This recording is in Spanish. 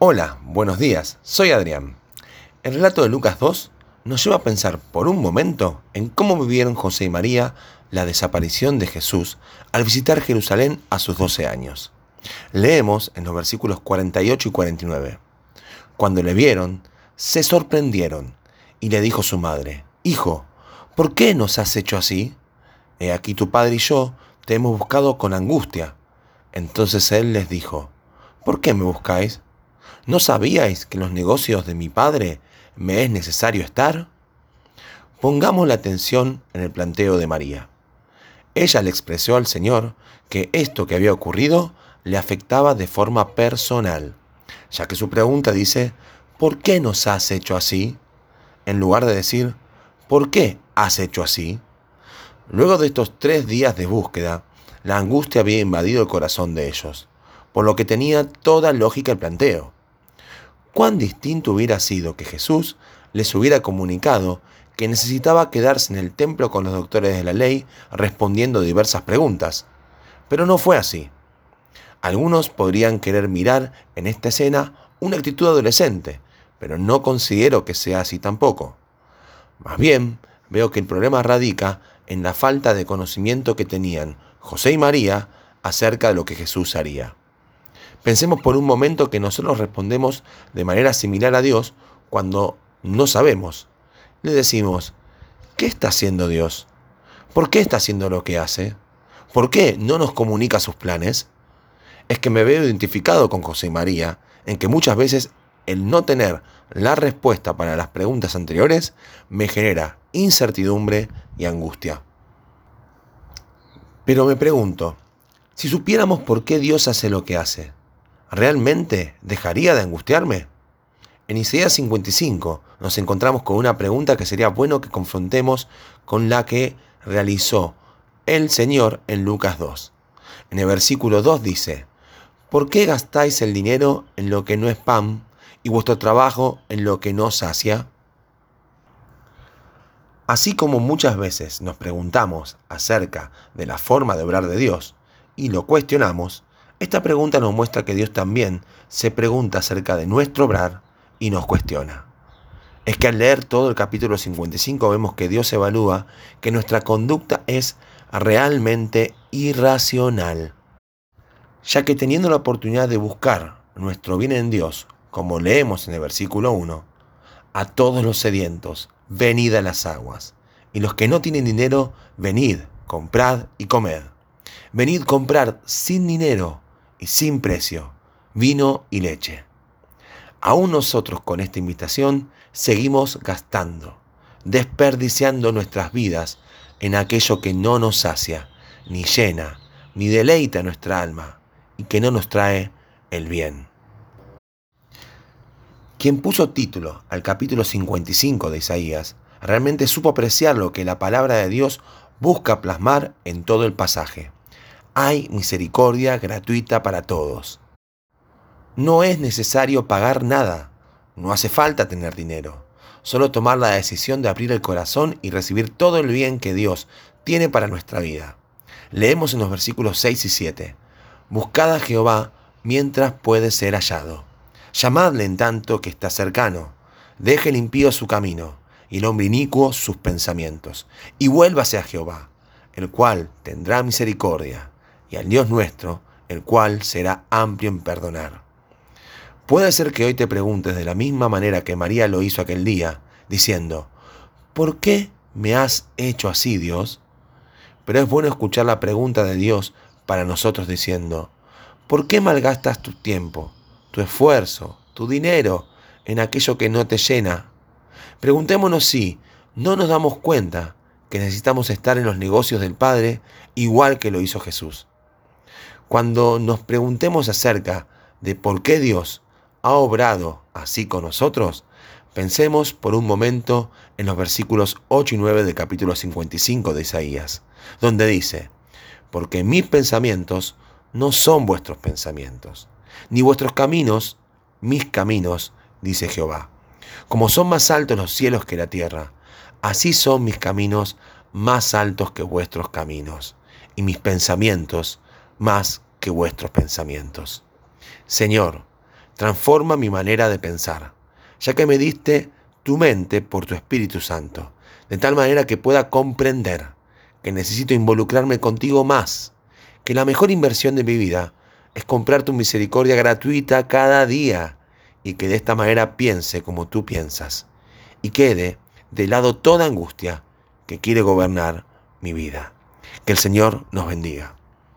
Hola, buenos días, soy Adrián. El relato de Lucas 2 nos lleva a pensar por un momento en cómo vivieron José y María la desaparición de Jesús al visitar Jerusalén a sus 12 años. Leemos en los versículos 48 y 49. Cuando le vieron, se sorprendieron y le dijo su madre, Hijo, ¿por qué nos has hecho así? He aquí tu padre y yo te hemos buscado con angustia. Entonces él les dijo, ¿por qué me buscáis? ¿No sabíais que en los negocios de mi padre me es necesario estar? Pongamos la atención en el planteo de María. Ella le expresó al Señor que esto que había ocurrido le afectaba de forma personal, ya que su pregunta dice, ¿por qué nos has hecho así? En lugar de decir, ¿por qué has hecho así? Luego de estos tres días de búsqueda, la angustia había invadido el corazón de ellos, por lo que tenía toda lógica el planteo cuán distinto hubiera sido que Jesús les hubiera comunicado que necesitaba quedarse en el templo con los doctores de la ley respondiendo diversas preguntas. Pero no fue así. Algunos podrían querer mirar en esta escena una actitud adolescente, pero no considero que sea así tampoco. Más bien, veo que el problema radica en la falta de conocimiento que tenían José y María acerca de lo que Jesús haría. Pensemos por un momento que nosotros respondemos de manera similar a Dios cuando no sabemos. Le decimos, ¿qué está haciendo Dios? ¿Por qué está haciendo lo que hace? ¿Por qué no nos comunica sus planes? Es que me veo identificado con José y María en que muchas veces el no tener la respuesta para las preguntas anteriores me genera incertidumbre y angustia. Pero me pregunto, si supiéramos por qué Dios hace lo que hace, ¿realmente dejaría de angustiarme? En Isaías 55 nos encontramos con una pregunta que sería bueno que confrontemos con la que realizó el Señor en Lucas 2. En el versículo 2 dice, ¿por qué gastáis el dinero en lo que no es pan y vuestro trabajo en lo que no sacia? Así como muchas veces nos preguntamos acerca de la forma de obrar de Dios y lo cuestionamos, esta pregunta nos muestra que Dios también se pregunta acerca de nuestro obrar y nos cuestiona. Es que al leer todo el capítulo 55 vemos que Dios evalúa que nuestra conducta es realmente irracional, ya que teniendo la oportunidad de buscar nuestro bien en Dios, como leemos en el versículo 1, a todos los sedientos, venid a las aguas, y los que no tienen dinero, venid, comprad y comed. Venid comprar sin dinero y sin precio, vino y leche. Aún nosotros con esta invitación seguimos gastando, desperdiciando nuestras vidas en aquello que no nos sacia, ni llena, ni deleita nuestra alma, y que no nos trae el bien. Quien puso título al capítulo 55 de Isaías realmente supo apreciar lo que la palabra de Dios busca plasmar en todo el pasaje hay misericordia gratuita para todos. No es necesario pagar nada, no hace falta tener dinero, solo tomar la decisión de abrir el corazón y recibir todo el bien que Dios tiene para nuestra vida. Leemos en los versículos 6 y 7, Buscad a Jehová mientras puede ser hallado. Llamadle en tanto que está cercano. Deje el impío su camino y el hombre inicuo sus pensamientos. Y vuélvase a Jehová, el cual tendrá misericordia y al Dios nuestro, el cual será amplio en perdonar. Puede ser que hoy te preguntes de la misma manera que María lo hizo aquel día, diciendo, ¿por qué me has hecho así, Dios? Pero es bueno escuchar la pregunta de Dios para nosotros diciendo, ¿por qué malgastas tu tiempo, tu esfuerzo, tu dinero en aquello que no te llena? Preguntémonos si no nos damos cuenta que necesitamos estar en los negocios del Padre igual que lo hizo Jesús. Cuando nos preguntemos acerca de por qué Dios ha obrado así con nosotros, pensemos por un momento en los versículos 8 y 9 del capítulo 55 de Isaías, donde dice, porque mis pensamientos no son vuestros pensamientos, ni vuestros caminos mis caminos, dice Jehová. Como son más altos los cielos que la tierra, así son mis caminos más altos que vuestros caminos, y mis pensamientos más que vuestros pensamientos. Señor, Transforma mi manera de pensar, ya que me diste tu mente por tu Espíritu Santo, de tal manera que pueda comprender que necesito involucrarme contigo más, que la mejor inversión de mi vida es comprar tu misericordia gratuita cada día y que de esta manera piense como tú piensas y quede de lado toda angustia que quiere gobernar mi vida. Que el Señor nos bendiga.